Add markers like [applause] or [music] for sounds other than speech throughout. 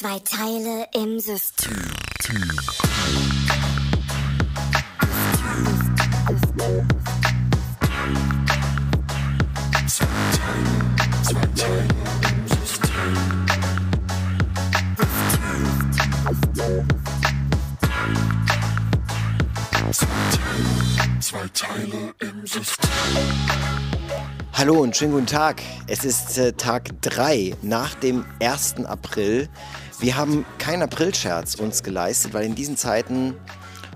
Zwei Teile im System. Zwei Teile im System. Hallo und schönen guten Tag. Es ist äh, Tag 3 nach dem 1. April. Wir haben keinen Aprilscherz uns geleistet, weil in diesen Zeiten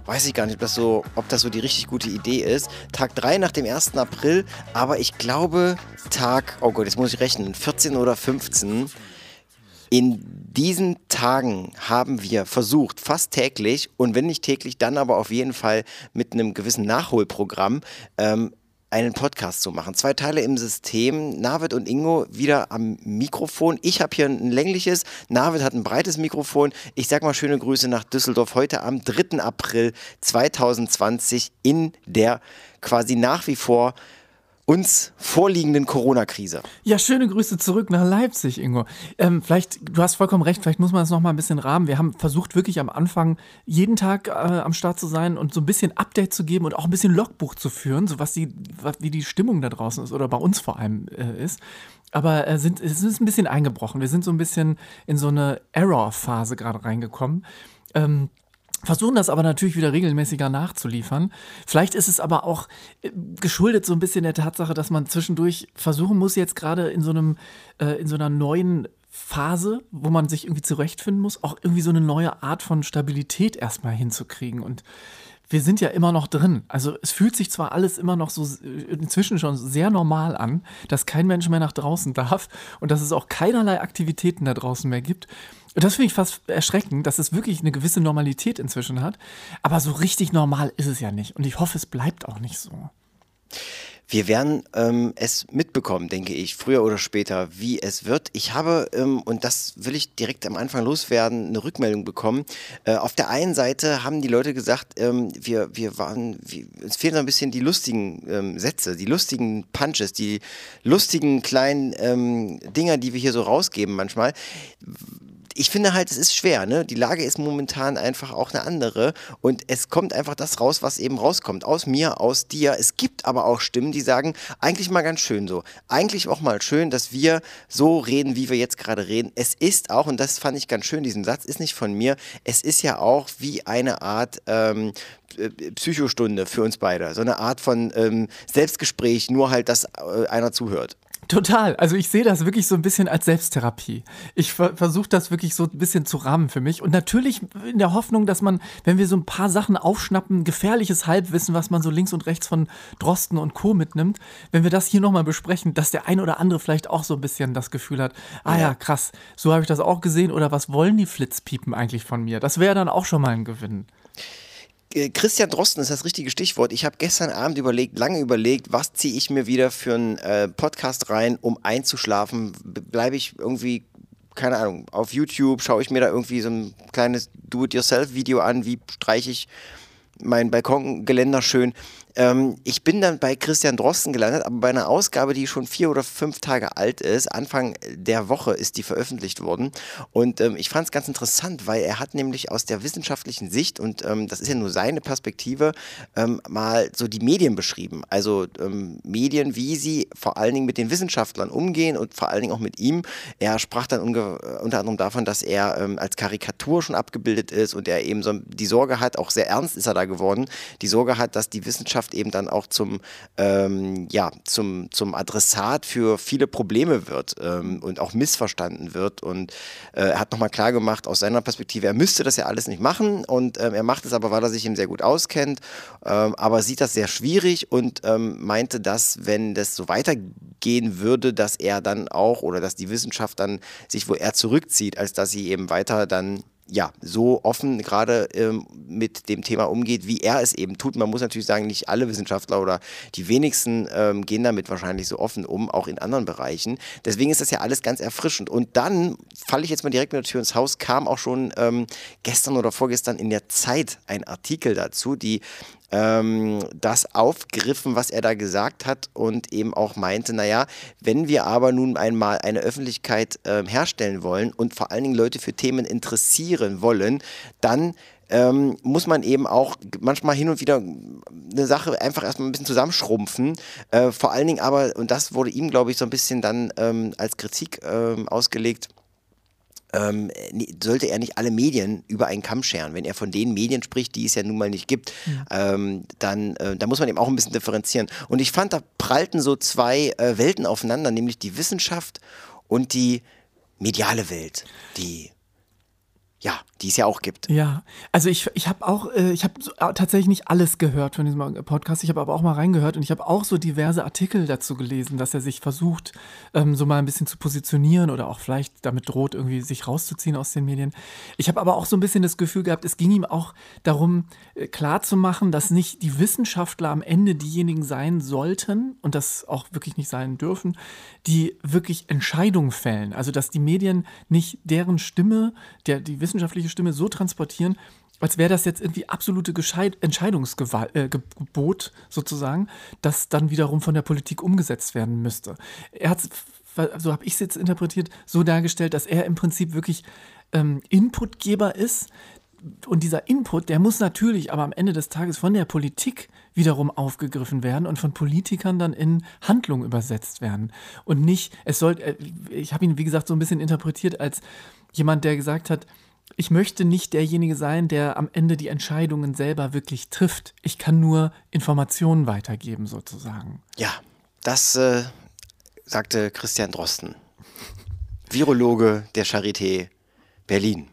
weiß ich gar nicht, ob das so, ob das so die richtig gute Idee ist. Tag 3 nach dem 1. April, aber ich glaube Tag, oh Gott, jetzt muss ich rechnen, 14 oder 15. In diesen Tagen haben wir versucht, fast täglich und wenn nicht täglich, dann aber auf jeden Fall mit einem gewissen Nachholprogramm, ähm, einen Podcast zu machen. Zwei Teile im System. Navid und Ingo wieder am Mikrofon. Ich habe hier ein längliches, Navid hat ein breites Mikrofon. Ich sage mal schöne Grüße nach Düsseldorf heute am 3. April 2020 in der quasi nach wie vor uns vorliegenden Corona-Krise. Ja, schöne Grüße zurück nach Leipzig, Ingo. Ähm, vielleicht, du hast vollkommen recht, vielleicht muss man das nochmal ein bisschen rahmen. Wir haben versucht, wirklich am Anfang jeden Tag äh, am Start zu sein und so ein bisschen Update zu geben und auch ein bisschen Logbuch zu führen, so was die, was, wie die Stimmung da draußen ist oder bei uns vor allem äh, ist. Aber äh, sind, es ist ein bisschen eingebrochen. Wir sind so ein bisschen in so eine Error-Phase gerade reingekommen. Ähm, versuchen das aber natürlich wieder regelmäßiger nachzuliefern. Vielleicht ist es aber auch äh, geschuldet so ein bisschen der Tatsache, dass man zwischendurch versuchen muss, jetzt gerade in so einem, äh, in so einer neuen Phase, wo man sich irgendwie zurechtfinden muss, auch irgendwie so eine neue Art von Stabilität erstmal hinzukriegen. Und wir sind ja immer noch drin. Also es fühlt sich zwar alles immer noch so äh, inzwischen schon sehr normal an, dass kein Mensch mehr nach draußen darf und dass es auch keinerlei Aktivitäten da draußen mehr gibt. Das finde ich fast erschreckend, dass es wirklich eine gewisse Normalität inzwischen hat. Aber so richtig normal ist es ja nicht. Und ich hoffe, es bleibt auch nicht so. Wir werden ähm, es mitbekommen, denke ich, früher oder später, wie es wird. Ich habe, ähm, und das will ich direkt am Anfang loswerden, eine Rückmeldung bekommen. Äh, auf der einen Seite haben die Leute gesagt, ähm, wir, wir waren, wir, uns fehlen so ein bisschen die lustigen ähm, Sätze, die lustigen Punches, die lustigen kleinen ähm, Dinger, die wir hier so rausgeben manchmal ich finde halt, es ist schwer. Ne? Die Lage ist momentan einfach auch eine andere und es kommt einfach das raus, was eben rauskommt. Aus mir, aus dir. Es gibt aber auch Stimmen, die sagen, eigentlich mal ganz schön so. Eigentlich auch mal schön, dass wir so reden, wie wir jetzt gerade reden. Es ist auch, und das fand ich ganz schön, diesen Satz ist nicht von mir, es ist ja auch wie eine Art ähm, äh, Psychostunde für uns beide. So eine Art von ähm, Selbstgespräch, nur halt, dass äh, einer zuhört. Total. Also ich sehe das wirklich so ein bisschen als Selbsttherapie. Ich ver versuche das wirklich so ein bisschen zu rahmen für mich. Und natürlich in der Hoffnung, dass man, wenn wir so ein paar Sachen aufschnappen, gefährliches Halbwissen, was man so links und rechts von Drosten und Co. mitnimmt, wenn wir das hier nochmal besprechen, dass der ein oder andere vielleicht auch so ein bisschen das Gefühl hat, ah ja, krass, so habe ich das auch gesehen oder was wollen die Flitzpiepen eigentlich von mir? Das wäre dann auch schon mal ein Gewinn. Äh, Christian Drosten ist das richtige Stichwort. Ich habe gestern Abend überlegt, lange überlegt, was ziehe ich mir wieder für einen äh, Podcast rein, um einzuschlafen. Bleibe ich irgendwie, keine Ahnung, auf YouTube, schaue ich mir da irgendwie so ein kleines Do-it-yourself-Video an, wie streiche ich mein Balkongeländer schön. Ähm, ich bin dann bei Christian Drosten gelandet, aber bei einer Ausgabe, die schon vier oder fünf Tage alt ist. Anfang der Woche ist die veröffentlicht worden. Und ähm, ich fand es ganz interessant, weil er hat nämlich aus der wissenschaftlichen Sicht, und ähm, das ist ja nur seine Perspektive, ähm, mal so die Medien beschrieben. Also ähm, Medien, wie sie vor allen Dingen mit den Wissenschaftlern umgehen und vor allen Dingen auch mit ihm. Er sprach dann unter anderem davon, dass er ähm, als Karikatur schon abgebildet ist und er eben so die Sorge hat, auch sehr ernst ist er da geworden, die Sorge hat, dass die Wissenschaft Wissenschaft eben dann auch zum, ähm, ja, zum, zum Adressat für viele Probleme wird ähm, und auch missverstanden wird. Und äh, er hat nochmal klar gemacht, aus seiner Perspektive, er müsste das ja alles nicht machen und ähm, er macht es aber, weil er sich eben sehr gut auskennt, ähm, aber sieht das sehr schwierig und ähm, meinte, dass wenn das so weitergehen würde, dass er dann auch oder dass die Wissenschaft dann sich wo er zurückzieht, als dass sie eben weiter dann ja, so offen gerade ähm, mit dem Thema umgeht, wie er es eben tut. Man muss natürlich sagen, nicht alle Wissenschaftler oder die wenigsten ähm, gehen damit wahrscheinlich so offen um, auch in anderen Bereichen. Deswegen ist das ja alles ganz erfrischend. Und dann falle ich jetzt mal direkt mit der Tür ins Haus, kam auch schon ähm, gestern oder vorgestern in der Zeit ein Artikel dazu, die ähm, das aufgriffen, was er da gesagt hat und eben auch meinte, naja, wenn wir aber nun einmal eine Öffentlichkeit ähm, herstellen wollen und vor allen Dingen Leute für Themen interessieren wollen, dann ähm, muss man eben auch manchmal hin und wieder eine Sache einfach erstmal ein bisschen zusammenschrumpfen. Äh, vor allen Dingen aber, und das wurde ihm, glaube ich, so ein bisschen dann ähm, als Kritik ähm, ausgelegt, ähm, sollte er nicht alle Medien über einen Kamm scheren. Wenn er von den Medien spricht, die es ja nun mal nicht gibt, mhm. ähm, dann äh, da muss man eben auch ein bisschen differenzieren. Und ich fand, da prallten so zwei äh, Welten aufeinander, nämlich die Wissenschaft und die mediale Welt, die ja, die es ja auch gibt. Ja, also ich, ich habe auch, äh, ich habe so, äh, tatsächlich nicht alles gehört von diesem Podcast, ich habe aber auch mal reingehört und ich habe auch so diverse Artikel dazu gelesen, dass er sich versucht, ähm, so mal ein bisschen zu positionieren oder auch vielleicht damit droht, irgendwie sich rauszuziehen aus den Medien. Ich habe aber auch so ein bisschen das Gefühl gehabt, es ging ihm auch darum, äh, klarzumachen, dass nicht die Wissenschaftler am Ende diejenigen sein sollten und das auch wirklich nicht sein dürfen, die wirklich Entscheidungen fällen. Also dass die Medien nicht deren Stimme, der, die Wissenschaftler wissenschaftliche Stimme so transportieren, als wäre das jetzt irgendwie absolute Gescheit Entscheidungsgebot äh, sozusagen, das dann wiederum von der Politik umgesetzt werden müsste. Er hat, so habe ich es jetzt interpretiert, so dargestellt, dass er im Prinzip wirklich ähm, Inputgeber ist. Und dieser Input, der muss natürlich aber am Ende des Tages von der Politik wiederum aufgegriffen werden und von Politikern dann in Handlung übersetzt werden. Und nicht, es soll, äh, ich habe ihn, wie gesagt, so ein bisschen interpretiert als jemand, der gesagt hat, ich möchte nicht derjenige sein, der am Ende die Entscheidungen selber wirklich trifft. Ich kann nur Informationen weitergeben, sozusagen. Ja, das äh, sagte Christian Drosten, Virologe der Charité Berlin.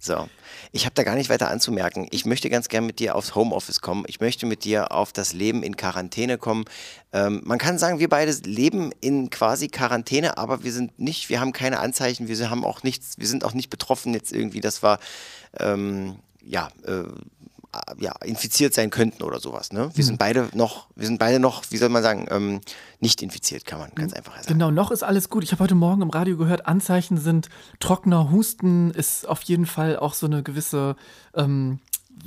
So. Ich habe da gar nicht weiter anzumerken. Ich möchte ganz gern mit dir aufs Homeoffice kommen. Ich möchte mit dir auf das Leben in Quarantäne kommen. Ähm, man kann sagen, wir beide leben in quasi Quarantäne, aber wir sind nicht, wir haben keine Anzeichen, wir haben auch nichts, wir sind auch nicht betroffen jetzt irgendwie, dass wir ähm, ja, äh, ja, infiziert sein könnten oder sowas. Ne? Wir mhm. sind beide noch, wir sind beide noch, wie soll man sagen, ähm, nicht infiziert, kann man ganz mhm. einfach sagen. Genau, noch ist alles gut. Ich habe heute Morgen im Radio gehört, Anzeichen sind trockener Husten, ist auf jeden Fall auch so eine gewisse, ähm,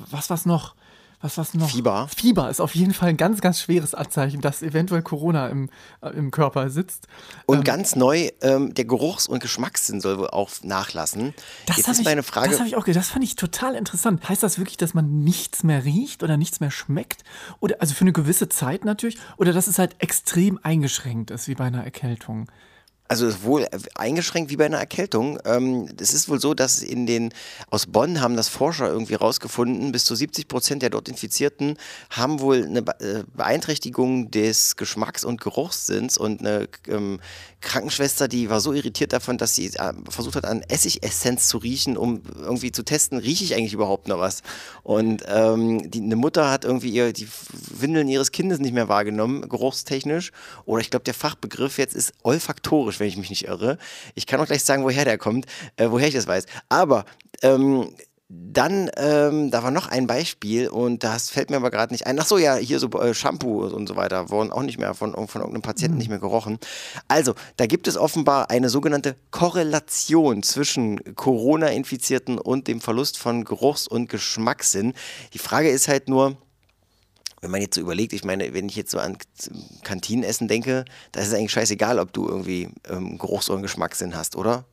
was was noch? Was was noch? Fieber. Fieber ist auf jeden Fall ein ganz, ganz schweres Anzeichen, dass eventuell Corona im, äh, im Körper sitzt. Und ähm, ganz neu, ähm, der Geruchs- und Geschmackssinn soll wohl auch nachlassen. Das Jetzt ist meine Frage. Das habe ich auch gedacht, das fand ich total interessant. Heißt das wirklich, dass man nichts mehr riecht oder nichts mehr schmeckt? Oder also für eine gewisse Zeit natürlich? Oder dass es halt extrem eingeschränkt ist, wie bei einer Erkältung? Also wohl eingeschränkt wie bei einer Erkältung. Ähm, es ist wohl so, dass in den aus Bonn haben das Forscher irgendwie rausgefunden, bis zu 70 Prozent der dort Infizierten haben wohl eine äh, Beeinträchtigung des Geschmacks- und Geruchssinns und eine ähm, Krankenschwester, die war so irritiert davon, dass sie äh, versucht hat, an Essigessenz zu riechen, um irgendwie zu testen, rieche ich eigentlich überhaupt noch was? Und ähm, die, eine Mutter hat irgendwie ihr, die Windeln ihres Kindes nicht mehr wahrgenommen, geruchstechnisch. Oder ich glaube, der Fachbegriff jetzt ist olfaktorisch, wenn ich mich nicht irre. Ich kann auch gleich sagen, woher der kommt, äh, woher ich das weiß. Aber ähm, dann, ähm, da war noch ein Beispiel und das fällt mir aber gerade nicht ein. Ach so, ja, hier so äh, Shampoo und so weiter wurden auch nicht mehr von, von irgendeinem Patienten mhm. nicht mehr gerochen. Also, da gibt es offenbar eine sogenannte Korrelation zwischen Corona-Infizierten und dem Verlust von Geruchs- und Geschmackssinn. Die Frage ist halt nur, wenn man jetzt so überlegt, ich meine, wenn ich jetzt so an Kantinenessen denke, da ist es eigentlich scheißegal, ob du irgendwie ähm, Geruchs- oder Geschmackssinn hast, oder?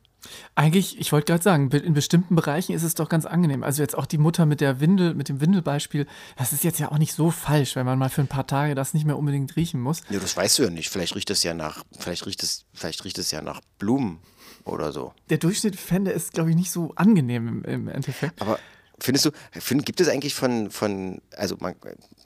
Eigentlich, ich wollte gerade sagen, in bestimmten Bereichen ist es doch ganz angenehm. Also jetzt auch die Mutter mit der Windel, mit dem Windelbeispiel, das ist jetzt ja auch nicht so falsch, wenn man mal für ein paar Tage das nicht mehr unbedingt riechen muss. Ja, das weißt du ja nicht. Vielleicht riecht es ja nach, vielleicht riecht es, vielleicht riecht es ja nach Blumen oder so. Der Durchschnitt fände es, glaube ich, nicht so angenehm im, im Endeffekt. Aber findest du, find, gibt es eigentlich von, von, also man,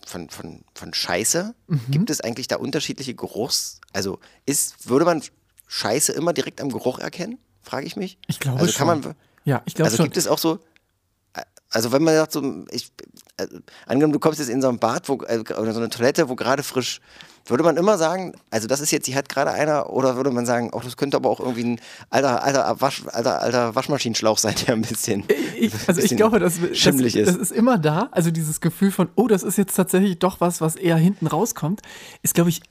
von, von, von Scheiße, mhm. gibt es eigentlich da unterschiedliche Geruchs? Also ist, würde man Scheiße immer direkt am Geruch erkennen? frage ich mich. Ich glaube also kann schon. Man, ja, ich glaube Also schon. gibt es auch so, also wenn man sagt so, ich, äh, angenommen du kommst jetzt in so ein Bad wo, äh, oder so eine Toilette, wo gerade frisch, würde man immer sagen, also das ist jetzt, die hat gerade einer, oder würde man sagen, oh, das könnte aber auch irgendwie ein alter, alter, Wasch, alter, alter Waschmaschinenschlauch sein, der ein bisschen, ich, also ich glaube, das, schimmelig das, ist. das ist immer da, also dieses Gefühl von, oh, das ist jetzt tatsächlich doch was, was eher hinten rauskommt, ist glaube ich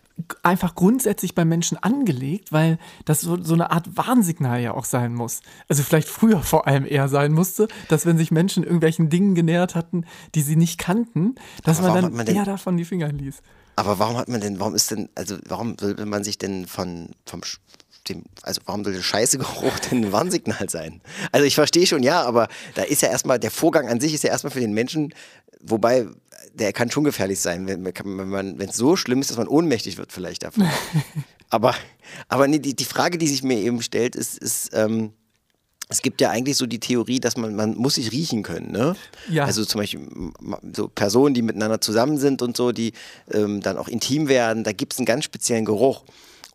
einfach grundsätzlich bei Menschen angelegt, weil das so, so eine Art Warnsignal ja auch sein muss. Also vielleicht früher vor allem eher sein musste, dass wenn sich Menschen irgendwelchen Dingen genähert hatten, die sie nicht kannten, dass Aber man dann man eher davon die Finger ließ. Aber warum hat man denn, warum ist denn, also warum will man sich denn von, vom, dem, also warum soll der Scheißegeruch [laughs] denn ein Warnsignal sein? Also ich verstehe schon, ja, aber da ist ja erstmal, der Vorgang an sich ist ja erstmal für den Menschen, wobei der kann schon gefährlich sein, wenn man- wenn man, wenn es so schlimm ist, dass man ohnmächtig wird vielleicht davon. [laughs] aber, aber nee, die, die Frage, die sich mir eben stellt, ist, ist ähm, es gibt ja eigentlich so die Theorie, dass man, man muss sich riechen können, ne? Ja. Also zum Beispiel so Personen, die miteinander zusammen sind und so, die ähm, dann auch intim werden, da gibt es einen ganz speziellen Geruch.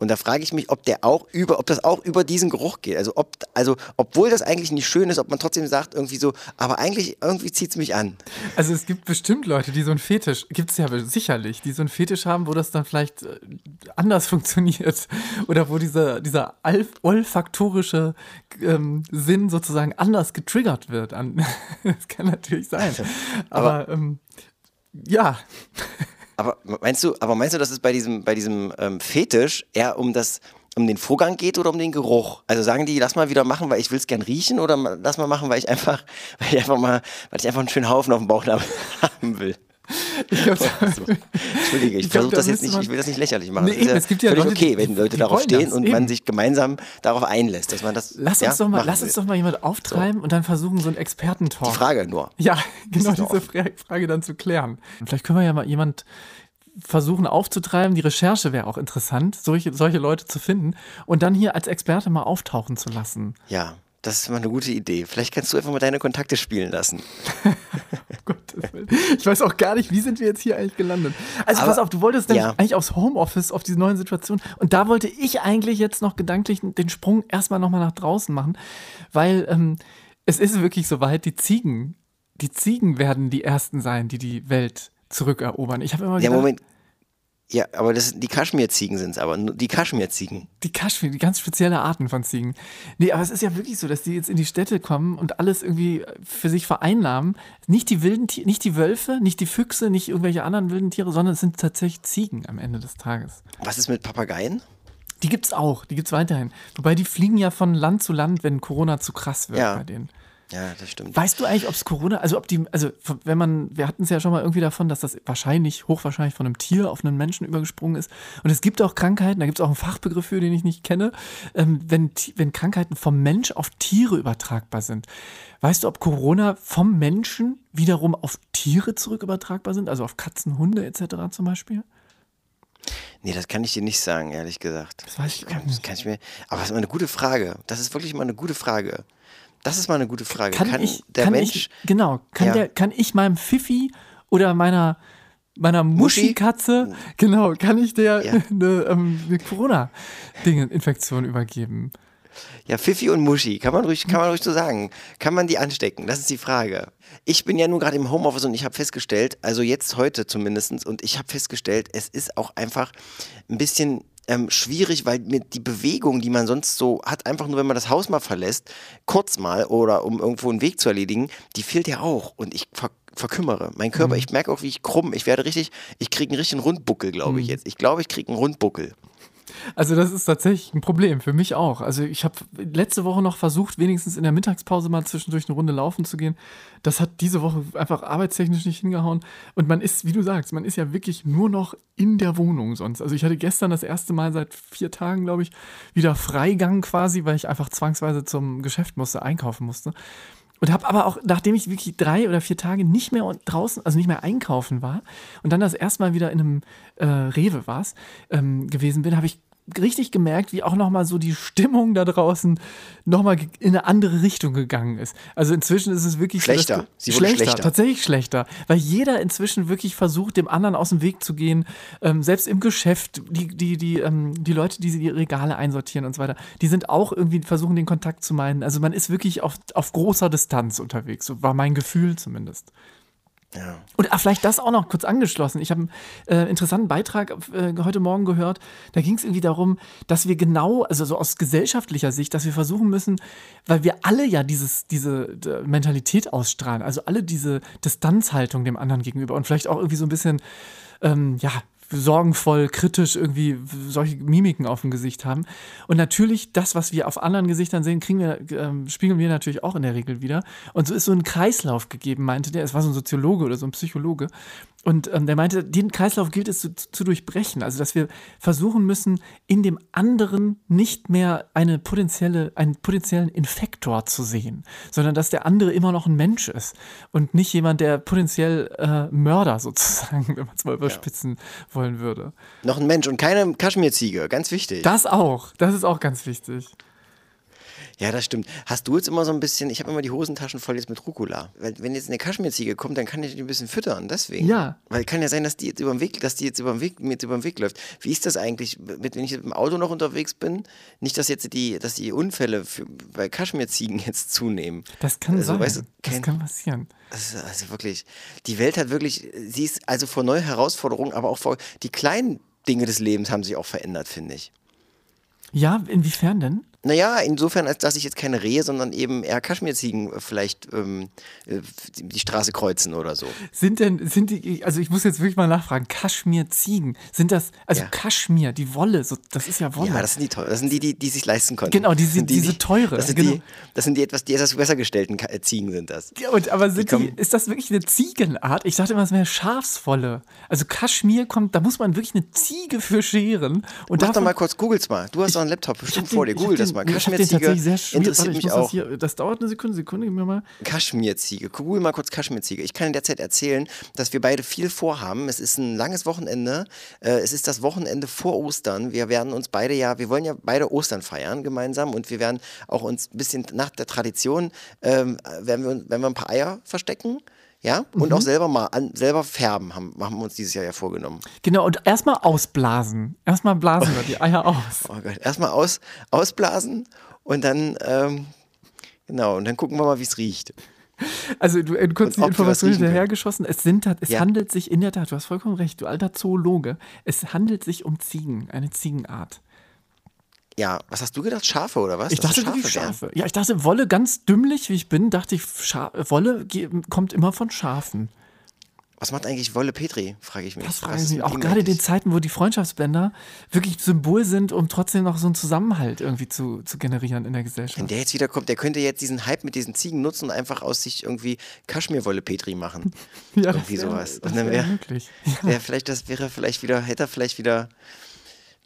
Und da frage ich mich, ob der auch über, ob das auch über diesen Geruch geht. Also ob, also obwohl das eigentlich nicht schön ist, ob man trotzdem sagt irgendwie so, aber eigentlich irgendwie zieht es mich an. Also es gibt bestimmt Leute, die so einen Fetisch, gibt es ja sicherlich, die so einen Fetisch haben, wo das dann vielleicht äh, anders [laughs] funktioniert oder wo dieser, dieser olfaktorische ähm, Sinn sozusagen anders getriggert wird. An, [laughs] das kann natürlich sein. Aber, ähm, ja, Aber meinst du, aber meinst du, dass es bei diesem, bei diesem ähm, Fetisch eher um das, um den Vorgang geht oder um den Geruch? Also sagen die, lass mal wieder machen, weil ich will es gern riechen oder lass mal machen, weil ich einfach, [laughs] weil ich einfach mal, weil ich einfach einen schönen Haufen auf dem Bauch [laughs] haben will. Ich glaube, [laughs] So. Entschuldige, ich, Ich versuche da das jetzt müsste nicht, ich will das nicht lächerlich machen. Nee, eben, es gibt ja völlig Leute, okay, wenn Leute darauf stehen das, und eben. man sich gemeinsam darauf einlässt, dass man das lass ja, uns doch mal, lass uns doch mal jemand auftreiben und dann versuchen, so einen Expertentalk. Die Frage nur. Ja, genau diese Fra Frage dann zu klären. Vielleicht können wir ja mal jemand versuchen aufzutreiben. Die Recherche wäre auch interessant, solche, solche Leute zu finden und dann hier als Experte mal auftauchen zu lassen. Ja, das ist mal eine gute Idee. Vielleicht kannst du einfach mal deine Kontakte spielen lassen. [laughs] Gottes Willen. Ich weiß auch gar nicht, wie sind wir jetzt hier eigentlich gelandet. Also Aber- pass auf, du wolltest ja. eigentlich aufs Homeoffice, auf diese neuen Situationen. Und da wollte ich eigentlich jetzt noch gedanklich den Sprung erstmal nochmal nach draußen machen, weil ähm, es ist wirklich soweit, die Ziegen, die Ziegen werden die ersten sein, die die Welt zurückerobern. Ich habe immer Ja, gedacht, Moment. Ja, aber das, die Kaschmirziegen sind es aber. nur Die Kaschmirziegen. Die Kaschmir, die ganz spezielle Arten von Ziegen. Nee, aber es ist ja wirklich so, dass die jetzt in die Städte kommen und alles irgendwie für sich vereinnahmen. Nicht die wilden Tiere, nicht die Wölfe, nicht die Füchse, nicht irgendwelche anderen wilden Tiere, sondern es sind tatsächlich Ziegen am Ende des Tages. Was ist mit Papageien? Die gibt's auch, die gibt's weiterhin. Wobei die fliegen ja von Land zu Land, wenn Corona zu krass wird Ja. bei denen. Ja, das stimmt. Weißt du eigentlich, ob es Corona, also ob die, also wenn man, wir hatten es ja schon mal irgendwie davon, dass das wahrscheinlich, hochwahrscheinlich von einem Tier auf einen Menschen übergesprungen ist. Und es gibt auch Krankheiten, da gibt es auch einen Fachbegriff für, den ich nicht kenne, ähm, wenn, wenn Krankheiten vom Mensch auf Tiere übertragbar sind. Weißt du, ob Corona vom Menschen wiederum auf Tiere zurück übertragbar sind, also auf Katzen, Hunde etc. zum Beispiel? Nee, das kann ich dir nicht sagen, ehrlich gesagt. Das weiß ich kann, nicht. Kann ich mir, aber das ist mal eine gute Frage. Das ist wirklich mal eine gute Frage. Das ist mal eine gute Frage. Kann, ich, der kann Mensch. ich, genau, kann, Ja. der, kann ich meinem Fifi oder meiner meiner Muschi? Muschi-Katze, genau, kann ich der Ja. [laughs] eine, ähm, eine Corona-Infektion übergeben? Ja, Fifi und Muschi, kann man ruhig, kann man ruhig so sagen. Kann man die anstecken? Das ist die Frage. Ich bin ja nun gerade im Homeoffice und ich habe festgestellt, also jetzt heute zumindest, und ich habe festgestellt, es ist auch einfach ein bisschen ähm, schwierig, weil mir die Bewegung, die man sonst so hat, einfach nur, wenn man das Haus mal verlässt, kurz mal oder um irgendwo einen Weg zu erledigen, die fehlt ja auch. Und ich ver verkümmere. Mein Körper, ich merke auch, wie ich krumm, ich werde richtig, ich kriege einen richtigen Rundbuckel, glaube ich jetzt. Ich glaube, ich kriege einen Rundbuckel. Also das ist tatsächlich ein Problem, für mich auch. Also ich habe letzte Woche noch versucht, wenigstens in der Mittagspause mal zwischendurch eine Runde laufen zu gehen. Das hat diese Woche einfach arbeitstechnisch nicht hingehauen. Und man ist, wie du sagst, man ist ja wirklich nur noch in der Wohnung sonst. Also ich hatte gestern das erste Mal seit vier Tagen, glaube ich, wieder Freigang quasi, weil ich einfach zwangsweise zum Geschäft musste, einkaufen musste. Und habe aber auch, nachdem ich wirklich drei oder vier Tage nicht mehr draußen, also nicht mehr einkaufen war und dann das erste Mal wieder in einem äh, Rewe war ähm, gewesen bin, habe ich richtig gemerkt, wie auch nochmal so die Stimmung da draußen nochmal in eine andere Richtung gegangen ist. Also inzwischen ist es wirklich Schlechter. So, Sie schlechter, schlechter. tatsächlich schlechter, weil jeder inzwischen wirklich versucht, dem anderen aus dem Weg zu gehen. Ähm, selbst im Geschäft, die, die, die, ähm, die Leute, die die Regale einsortieren und so weiter, die sind auch irgendwie versuchen, den Kontakt zu meiden. Also man ist wirklich auf, auf großer Distanz unterwegs, so war mein Gefühl zumindest. Ja. Und ah, vielleicht das auch noch kurz angeschlossen. Ich habe einen äh, interessanten Beitrag äh, heute Morgen gehört. Da ging es irgendwie darum, dass wir genau, also so aus gesellschaftlicher Sicht, dass wir versuchen müssen, weil wir alle ja dieses, diese Mentalität ausstrahlen, also alle diese Distanzhaltung dem anderen gegenüber und vielleicht auch irgendwie so ein bisschen, ähm, ja, sorgenvoll, kritisch irgendwie solche Mimiken auf dem Gesicht haben. Und natürlich, das, was wir auf anderen Gesichtern sehen, kriegen wir, ähm, spiegeln wir natürlich auch in der Regel wieder. Und so ist so ein Kreislauf gegeben, meinte der. Es war so ein Soziologe oder so ein Psychologe. Und ähm, der meinte, den Kreislauf gilt es zu, zu, durchbrechen. Also, dass wir versuchen müssen, in dem anderen nicht mehr eine potenzielle, einen potenziellen Infektor zu sehen, sondern dass der andere immer noch ein Mensch ist und nicht jemand, der potenziell äh, Mörder sozusagen, [laughs] wenn man es mal überspitzen ja. wollen würde. Noch ein Mensch und keine Kaschmirziege, ganz wichtig. Das auch, das ist auch ganz wichtig. Ja, das stimmt. Hast du jetzt immer so ein bisschen, ich habe immer die Hosentaschen voll jetzt mit Rucola. Weil wenn jetzt eine Kaschmirziege kommt, dann kann ich die ein bisschen füttern, deswegen. Ja. Weil kann ja sein, dass die jetzt über den Weg, dass die jetzt über den Weg, jetzt über den Weg läuft. Wie ist das eigentlich, wenn ich mit dem Auto noch unterwegs bin? Nicht, dass jetzt die, dass die Unfälle für, bei Kaschmirziegen jetzt zunehmen. Das kann also, sein. Weißt du, das kann passieren. Also, also wirklich, die Welt hat wirklich, sie ist also vor neue Herausforderungen, aber auch vor die kleinen Dinge des Lebens haben sich auch verändert, finde ich. Ja, inwiefern denn? Naja, insofern, als dass ich jetzt keine Rehe, sondern eben eher Kaschmirziegen vielleicht ähm, äh, die Straße kreuzen oder so. Sind denn, sind die, also ich muss jetzt wirklich mal nachfragen, Kaschmirziegen, sind das, also ja. Kaschmir, die Wolle, so, das ist ja Wolle. Ja, das sind die das sind die, die, die sich leisten konnten. Genau, die, die, diese teure. Das sind, genau. die, das sind die etwas, die etwas besser gestellten äh, Ziegen sind das. Ja, und, aber sind die, ist das wirklich eine Ziegenart? Ich dachte immer, es wäre Schafswolle. Also Kaschmir kommt, da muss man wirklich eine Ziege für scheren. Und Mach doch mal kurz, googel's mal. Du hast doch einen Laptop bestimmt vor dir, google das mal. Kaschmirziege interessiert mich auch. Das, hier, das, dauert eine Sekunde, Sekunde, gib mir mal. Kaschmirziege. Google mal kurz Kaschmirziege. Ich kann in der Zeit erzählen, dass wir beide viel vorhaben. Es ist ein langes Wochenende. Äh, es ist das Wochenende vor Ostern. Wir werden uns beide ja, wir wollen ja beide Ostern feiern gemeinsam und wir werden auch uns ein bisschen nach der Tradition, ähm, werden, wir, werden wir ein paar Eier verstecken. Ja, und mhm. auch selber mal an, selber färben haben, haben wir uns dieses Jahr ja vorgenommen. Genau, und erstmal ausblasen. Erstmal blasen wir die Eier aus. Oh Gott, erstmal aus, ausblasen und dann, ähm, genau, und dann gucken wir mal, wie es riecht. Also du äh, kurz die Information hinterhergeschossen. Es, sind, es ja. handelt sich in der Tat, du hast vollkommen recht, du alter Zoologe, es handelt sich um Ziegen, eine Ziegenart. Ja, was hast du gedacht? Schafe oder was? Ich dachte Schafe wirklich Schafe. Ja, ich dachte, Wolle, ganz dümmlich wie ich bin, dachte ich, Scha Wolle kommt immer von Schafen. Was macht eigentlich Wolle Petri, frage ich mich. Das frage ich mich. Auch gerade in den Zeiten, wo die Freundschaftsbänder wirklich Symbol sind, um trotzdem noch so einen Zusammenhalt irgendwie zu, zu generieren in der Gesellschaft. Wenn der jetzt wieder kommt, der könnte jetzt diesen Hype mit diesen Ziegen nutzen und einfach aus sich irgendwie Kaschmirwolle Petri machen. [laughs] ja, irgendwie wär, sowas. Das wäre wär, möglich. Ja. Wär vielleicht, das wäre vielleicht wieder, hätte er vielleicht wieder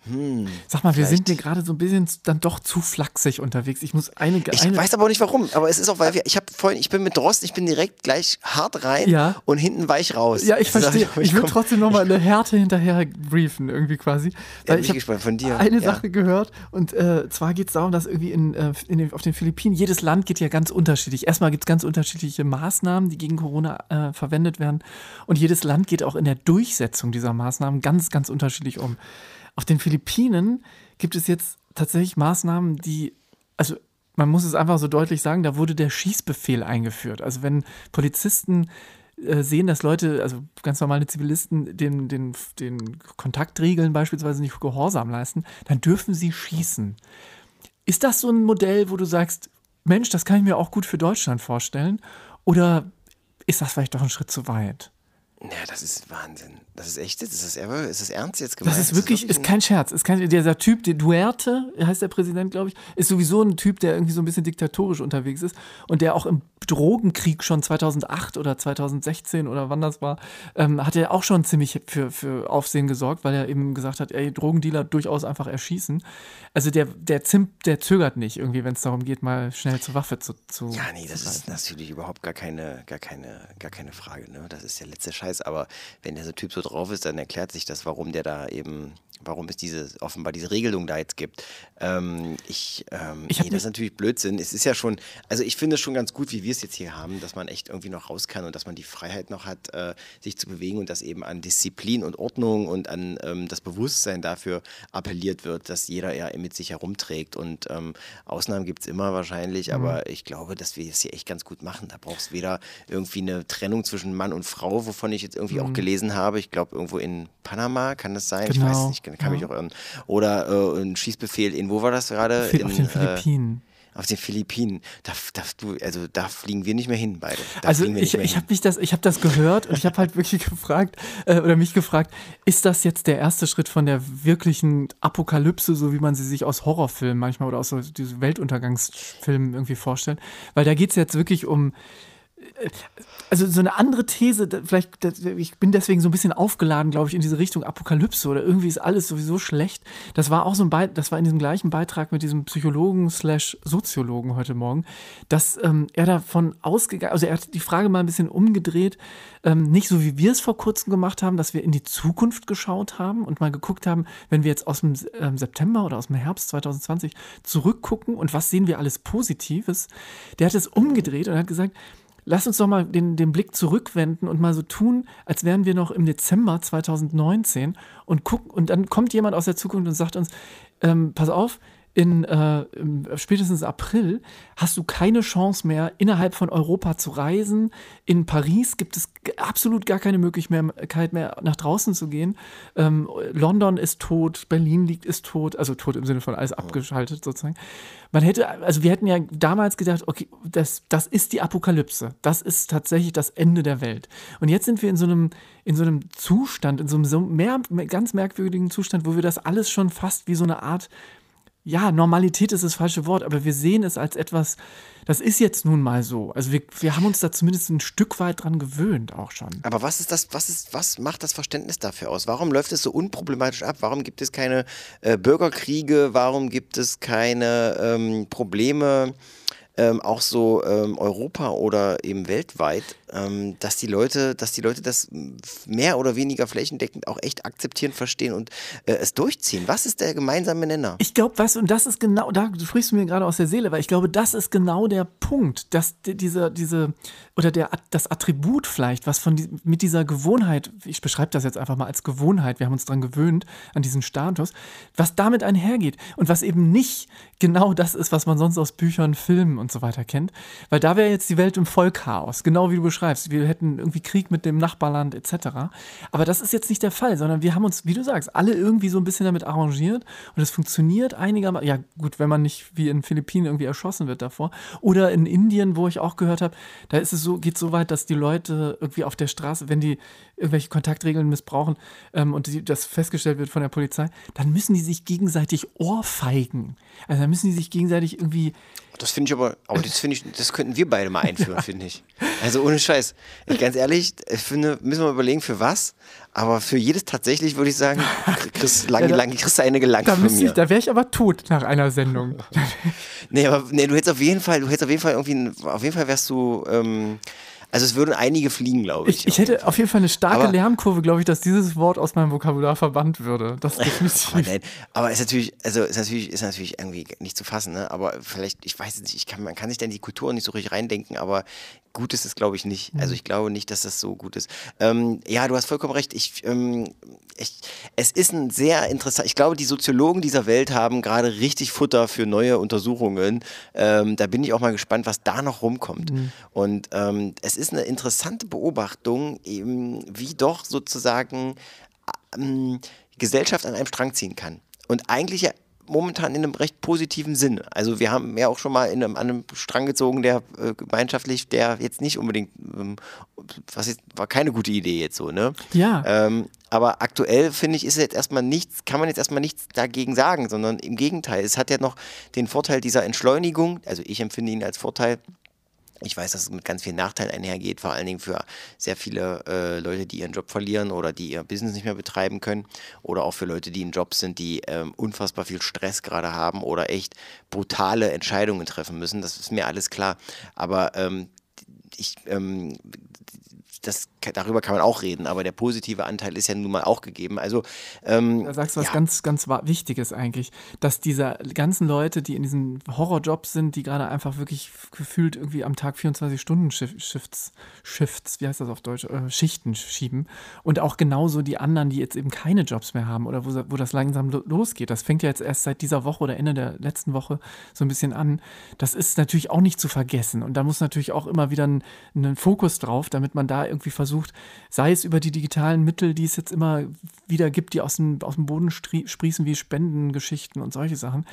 hm, Sag mal, wir sind mir gerade so ein bisschen dann doch zu flachsig unterwegs. Ich muss eine. Ich eine weiß aber auch nicht warum. Aber es ist auch, weil wir, ich habe vorhin, ich bin mit Drosten, ich bin direkt gleich hart rein ja. und hinten weich raus. Ja, ich verstehe. Ich, ich will trotzdem nochmal eine Härte hinterher briefen, irgendwie quasi. Ja, ich gespannt von dir. Eine ja. Sache gehört und äh, zwar geht es darum, dass irgendwie in, äh, in den, auf den Philippinen jedes Land geht ja ganz unterschiedlich. Erstmal gibt es ganz unterschiedliche Maßnahmen, die gegen Corona äh, verwendet werden und jedes Land geht auch in der Durchsetzung dieser Maßnahmen ganz, ganz unterschiedlich um. Auf den Philippinen gibt es jetzt tatsächlich Maßnahmen, die, also man muss es einfach so deutlich sagen, da wurde der Schießbefehl eingeführt. Also wenn Polizisten äh, sehen, dass Leute, also ganz normale Zivilisten, den, den, den Kontaktregeln beispielsweise nicht Gehorsam leisten, dann dürfen sie schießen. Ist das so ein Modell, wo du sagst, Mensch, das kann ich mir auch gut für Deutschland vorstellen? Oder ist das vielleicht doch ein Schritt zu weit? Ja, das ist Wahnsinn. Das ist echt, ist das, ist das ernst jetzt gemeint? Das ist wirklich, ist, ist kein Scherz. Ist kein, dieser Typ, der Duerte, heißt der Präsident, glaube ich, ist sowieso ein Typ, der irgendwie so ein bisschen diktatorisch unterwegs ist und der auch im Drogenkrieg schon 2008 oder 2016 oder wann das war, ähm, hat er auch schon ziemlich für, für Aufsehen gesorgt, weil er eben gesagt hat, ey, Drogendealer durchaus einfach erschießen. Also der, der Zimp, der zögert nicht irgendwie, wenn es darum geht, mal schnell zur Waffe zu, zu Ja, nee, das ist natürlich überhaupt gar keine, gar keine, gar keine Frage. Ne? Das ist der letzte Scheiß. Aber wenn der so Typ so drauf ist, dann erklärt sich das, warum der da eben warum es diese, offenbar diese Regelung da jetzt gibt. Ähm, ich, ähm, ich nee, das ist natürlich Blödsinn. Es ist ja schon, also ich finde es schon ganz gut, wie wir es jetzt hier haben, dass man echt irgendwie noch raus kann und dass man die Freiheit noch hat, äh, sich zu bewegen und dass eben an Disziplin und Ordnung und an ähm, das Bewusstsein dafür appelliert wird, dass jeder ja mit sich herumträgt. Und ähm, Ausnahmen gibt es immer wahrscheinlich, mhm. aber ich glaube, dass wir es hier echt ganz gut machen. Da braucht es weder irgendwie eine Trennung zwischen Mann und Frau, wovon ich jetzt irgendwie mhm. auch gelesen habe. Ich glaube, irgendwo in Panama kann das sein. Genau. Ich weiß genau. nicht, kann ja. mich auch irren. Oder äh, ein Schießbefehl in, wo war das gerade? In, auf den Philippinen. Äh, auf den Philippinen. Da, da, du, also da fliegen wir nicht mehr hin, beide. Da Also ich, ich habe das, ich habe das gehört und ich habe halt [laughs] wirklich gefragt äh, oder mich gefragt, ist das jetzt der erste Schritt von der wirklichen Apokalypse, so wie man sie sich aus Horrorfilmen manchmal oder aus so diesen Weltuntergangsfilmen irgendwie vorstellt? Weil da geht es jetzt wirklich um äh, also so eine andere These, vielleicht, ich bin deswegen so ein bisschen aufgeladen, glaube ich, in diese Richtung Apokalypse oder irgendwie ist alles sowieso schlecht. Das war auch so ein Be das war in diesem gleichen Beitrag mit diesem Psychologen slash Soziologen heute Morgen, dass ähm, er davon ausgegangen, also er hat die Frage mal ein bisschen umgedreht, ähm, nicht so wie wir es vor kurzem gemacht haben, dass wir in die Zukunft geschaut haben und mal geguckt haben, wenn wir jetzt aus dem ähm, September oder aus dem Herbst 2020 zurückgucken und was sehen wir alles Positives, der hat es umgedreht und hat gesagt, Lass uns doch mal den, den Blick zurückwenden und mal so tun, als wären wir noch im Dezember 2019 und gucken, und dann kommt jemand aus der Zukunft und sagt uns, ähm, pass auf, in äh, spätestens April hast du keine Chance mehr, innerhalb von Europa zu reisen. In Paris gibt es absolut gar keine Möglichkeit mehr, nach draußen zu gehen. Ähm, London ist tot, Berlin liegt ist tot, also tot im Sinne von alles abgeschaltet sozusagen. Man hätte, also wir hätten ja damals gedacht, okay, das, das ist die Apokalypse. Das ist tatsächlich das Ende der Welt. Und jetzt sind wir in so einem, in so einem Zustand, in so einem so mehr, ganz merkwürdigen Zustand, wo wir das alles schon fast wie so eine Art ja, Normalität ist das falsche Wort, aber wir sehen es als etwas, das ist jetzt nun mal so. Also wir, wir haben uns da zumindest ein Stück weit dran gewöhnt auch schon. Aber was ist das, was ist, was macht das Verständnis dafür aus? Warum läuft es so unproblematisch ab? Warum gibt es keine äh, Bürgerkriege? Warum gibt es keine ähm, Probleme, ähm, auch so ähm, Europa oder eben weltweit, dass die Leute, dass die Leute das mehr oder weniger flächendeckend auch echt akzeptieren, verstehen und äh, es durchziehen? Was ist der gemeinsame Nenner? Ich glaube, weißt du, und das ist genau, da sprichst du mir gerade aus der Seele, weil ich glaube, das ist genau der Punkt, dass die- diese, diese, oder der, das Attribut vielleicht, was von mit dieser Gewohnheit, ich beschreibe das jetzt einfach mal als Gewohnheit, wir haben uns dran gewöhnt, an diesen Status, was damit einhergeht und was eben nicht genau das ist, was man sonst aus Büchern, Filmen und so weiter kennt, weil da wäre jetzt die Welt im Vollchaos, genau wie du beschreibst, wir hätten irgendwie Krieg mit dem Nachbarland etc., aber das ist jetzt nicht der Fall, sondern wir haben uns, wie du sagst, alle irgendwie so ein bisschen damit arrangiert und es funktioniert einigermaßen, ja gut, wenn man nicht wie in Philippinen irgendwie erschossen wird davor oder in Indien, wo ich auch gehört habe, da ist es so, geht so weit, dass die Leute irgendwie auf der Straße, wenn die irgendwelche Kontaktregeln missbrauchen ähm, und die, das festgestellt wird von der Polizei, dann müssen die sich gegenseitig ohrfeigen. Also dann müssen die sich gegenseitig irgendwie Das finde ich aber, aber das finde ich, das könnten wir beide mal einführen, [laughs] finde ich. Also ohne Scheiß. Ich, ganz ehrlich, ich finde, müssen wir überlegen, für was. Aber für jedes tatsächlich würde ich sagen, [laughs] kriegst, lange, Ja, da- lange, kriegst du eine gelangt Da, von müsste mir. ich, da wäre ich aber tot nach einer Sendung. [laughs] Nee, aber nee, du hättest auf jeden Fall, du hättest auf jeden Fall irgendwie, auf jeden Fall wärst du, ähm, also es würden einige fliegen, glaube ich. Ich, ich hätte auf jeden Fall eine starke Aber- Lernkurve, glaube ich, dass dieses Wort aus meinem Vokabular verbannt würde. Das [laughs] Aber definitiv. nein, aber ist natürlich, also ist natürlich, ist natürlich irgendwie nicht zu fassen, ne? Aber vielleicht, ich weiß es nicht, ich kann, man kann sich da in die Kultur nicht so richtig reindenken, aber gut ist es, glaube ich, nicht. Also ich glaube nicht, dass das so gut ist. Ähm, ja, du hast vollkommen recht. Ich, ähm, ich, es ist ein sehr interessant. Ich glaube, die Soziologen dieser Welt haben gerade richtig Futter für neue Untersuchungen. Ähm, da bin ich auch mal gespannt, was da noch rumkommt. Und ähm, es ist eine interessante Beobachtung, eben, wie doch sozusagen ähm, Gesellschaft an einem Strang ziehen kann. Und eigentlich ja momentan in einem recht positiven Sinne. Also wir haben ja auch schon mal in einem, an einem Strang gezogen, der äh, gemeinschaftlich, der jetzt nicht unbedingt, ähm, was jetzt, war keine gute Idee jetzt so, ne? Ja. Ähm, aber aktuell finde ich, ist jetzt erstmal nichts, kann man jetzt erstmal nichts dagegen sagen, sondern im Gegenteil. Es hat ja noch den Vorteil dieser Entschleunigung, also ich empfinde ihn als Vorteil, ich weiß, dass es mit ganz vielen Nachteilen einhergeht, vor allen Dingen für sehr viele äh, Leute, die ihren Job verlieren oder die ihr Business nicht mehr betreiben können oder auch für Leute, die in Jobs sind, die ähm, unfassbar viel Stress gerade haben oder echt brutale Entscheidungen treffen müssen. Das ist mir alles klar. Aber ähm, ich, ähm, das, darüber kann man auch reden, aber der positive Anteil ist ja nun mal auch gegeben. Also ähm, Da sagst du was ja. ganz, ganz Wichtiges eigentlich, dass diese ganzen Leute, die in diesen Horrorjobs sind, die gerade einfach wirklich gefühlt irgendwie am Tag 24 Stunden Shif- Shifts, Shifts, wie heißt das auf Deutsch, äh, Schichten schieben und auch genauso die anderen, die jetzt eben keine Jobs mehr haben oder wo, wo das langsam lo- losgeht. Das fängt ja jetzt erst seit dieser Woche oder Ende der letzten Woche so ein bisschen an. Das ist natürlich auch nicht zu vergessen und da muss natürlich auch immer wieder ein, ein Fokus drauf, damit man da irgendwie versucht, versucht, sei es über die digitalen Mittel, die es jetzt immer wieder gibt, die aus dem, aus dem Boden sprießen, wie Spendengeschichten und solche Sachen.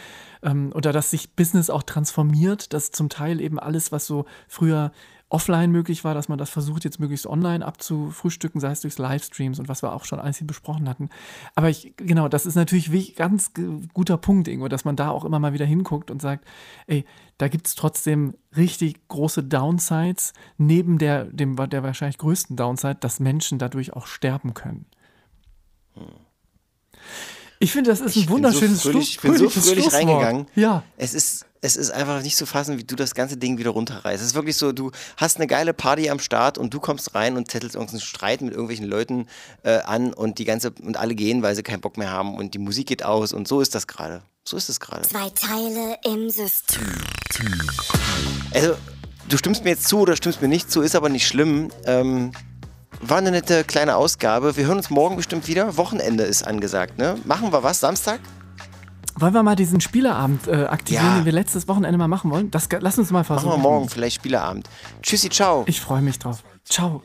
Ähm, oder dass sich Business auch transformiert, dass zum Teil eben alles, was so früher offline möglich war, dass man das versucht, jetzt möglichst online abzufrühstücken, sei es durch Livestreams und was wir auch schon hier besprochen hatten. Aber ich, genau, das ist natürlich ganz guter Punkt, Ingo, dass man da auch immer mal wieder hinguckt und sagt, ey, da gibt es trotzdem richtig große Downsides, neben der, dem, der wahrscheinlich größten Downside, dass Menschen dadurch auch sterben können. Ich finde, das ist ein wunderschönes so fröhlich, Ich bin so fröhlich reingegangen. Ja. Es ist es ist einfach nicht zu fassen, wie du das ganze Ding wieder runterreißt. Es ist wirklich so, du hast eine geile Party am Start und du kommst rein und zettelst irgendeinen Streit mit irgendwelchen Leuten äh, an und die ganze und alle gehen, weil sie keinen Bock mehr haben und die Musik geht aus und so ist das gerade. So ist es gerade. Zwei Teile im System. Also, du stimmst mir jetzt zu oder stimmst mir nicht zu, ist aber nicht schlimm. Ähm, war eine nette kleine Ausgabe. Wir hören uns morgen bestimmt wieder. Wochenende ist angesagt, ne? Machen wir was? Samstag? Wollen wir mal diesen Spieleabend äh, aktivieren, ja. den wir letztes Wochenende mal machen wollen? Das, lass uns mal versuchen. Machen wir morgen vielleicht Spieleabend. Tschüssi, ciao. Ich freue mich drauf. Ciao.